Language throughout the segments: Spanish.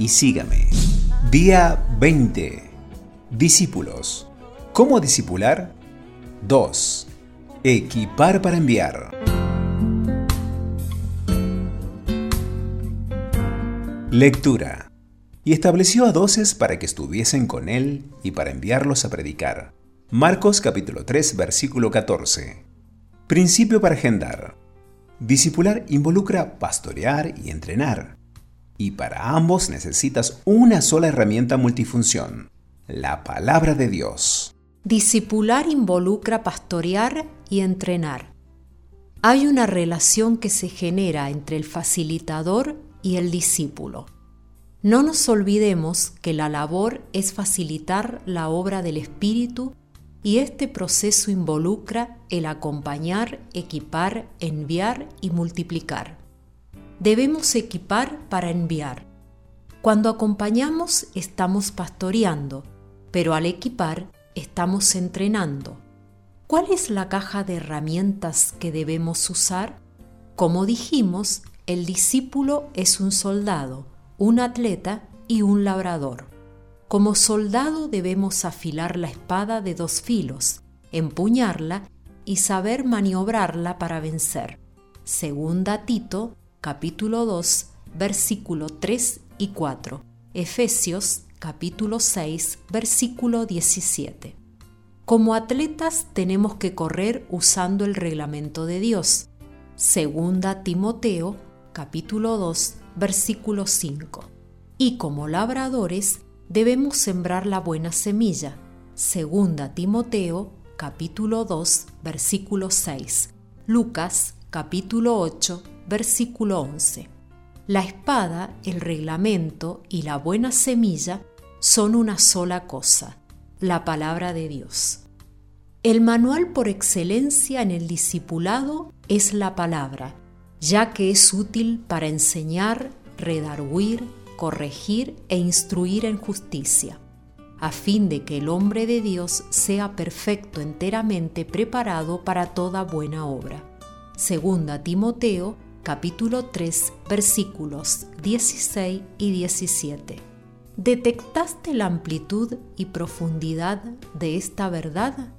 y sígame. Día 20. Discípulos. ¿Cómo discipular? 2. Equipar para enviar. Lectura. Y estableció a doces para que estuviesen con él y para enviarlos a predicar. Marcos capítulo 3 versículo 14. Principio para agendar. Discipular involucra pastorear y entrenar. Y para ambos necesitas una sola herramienta multifunción, la palabra de Dios. Discipular involucra pastorear y entrenar. Hay una relación que se genera entre el facilitador y el discípulo. No nos olvidemos que la labor es facilitar la obra del Espíritu y este proceso involucra el acompañar, equipar, enviar y multiplicar. Debemos equipar para enviar. Cuando acompañamos estamos pastoreando, pero al equipar estamos entrenando. ¿Cuál es la caja de herramientas que debemos usar? Como dijimos, el discípulo es un soldado, un atleta y un labrador. Como soldado debemos afilar la espada de dos filos, empuñarla y saber maniobrarla para vencer. Segunda Tito, capítulo 2, versículo 3 y 4. Efesios, capítulo 6, versículo 17. Como atletas tenemos que correr usando el reglamento de Dios. Segunda Timoteo, capítulo 2, versículo 5. Y como labradores debemos sembrar la buena semilla. Segunda Timoteo, capítulo 2, versículo 6. Lucas, capítulo 8, versículo 11. La espada, el reglamento y la buena semilla son una sola cosa, la palabra de Dios. El manual por excelencia en el discipulado es la palabra, ya que es útil para enseñar, redarguir, corregir e instruir en justicia, a fin de que el hombre de Dios sea perfecto enteramente preparado para toda buena obra. Segunda Timoteo, capítulo 3, versículos 16 y 17. ¿Detectaste la amplitud y profundidad de esta verdad?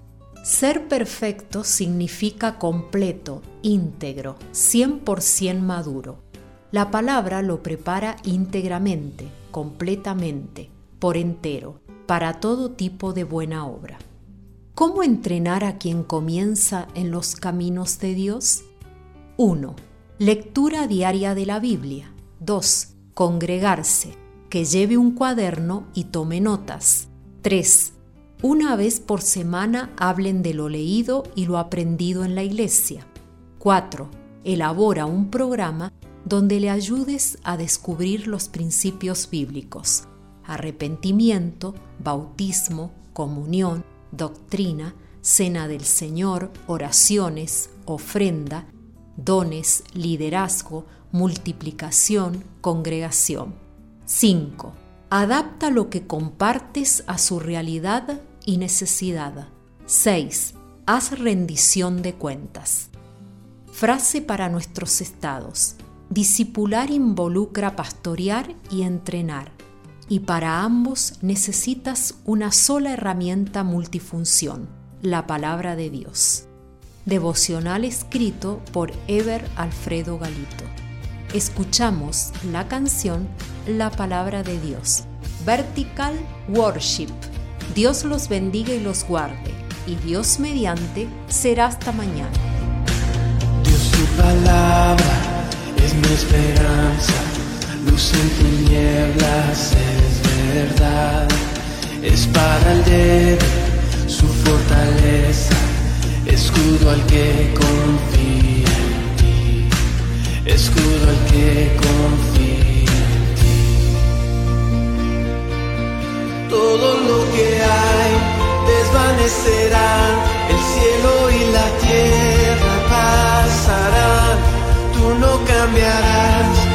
Ser perfecto significa completo, íntegro, 100% maduro. La palabra lo prepara íntegramente, completamente, por entero, para todo tipo de buena obra. ¿Cómo entrenar a quien comienza en los caminos de Dios? 1. Lectura diaria de la Biblia. 2. Congregarse, que lleve un cuaderno y tome notas. 3. Una vez por semana hablen de lo leído y lo aprendido en la iglesia. 4. Elabora un programa donde le ayudes a descubrir los principios bíblicos. Arrepentimiento, bautismo, comunión, doctrina, cena del Señor, oraciones, ofrenda, dones, liderazgo, multiplicación, congregación. 5. Adapta lo que compartes a su realidad y necesidad. 6. Haz rendición de cuentas. Frase para nuestros estados. Discipular involucra pastorear y entrenar, y para ambos necesitas una sola herramienta multifunción, la palabra de Dios. Devocional escrito por Ever Alfredo Galito. Escuchamos la canción La palabra de Dios. Vertical Worship Dios los bendiga y los guarde, y Dios mediante será hasta mañana. Dios tu palabra es mi esperanza, luz en tinieblas es verdad, es para el débil su fortaleza, escudo al que confía en ti, escudo al que confía en ti. Todo lo que hay desvanecerá, el cielo y la tierra pasarán, tú no cambiarás.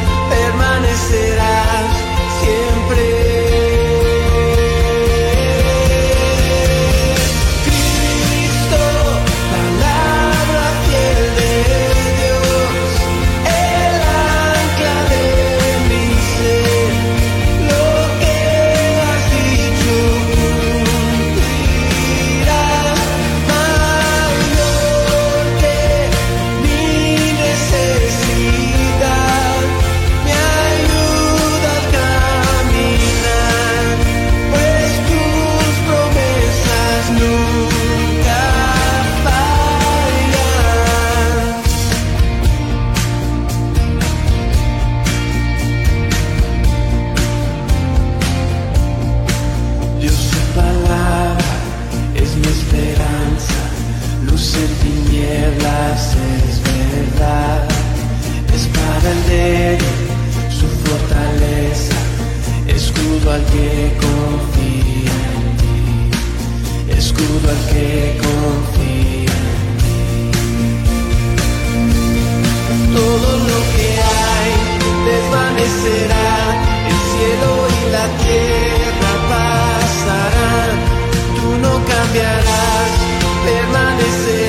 en tinieblas es verdad, es para el su fortaleza, escudo al que confía en ti, escudo al que confía en ti. Todo lo que hay desvanecerá, el cielo y la tierra pasarán, tú no cambiarás permanecer.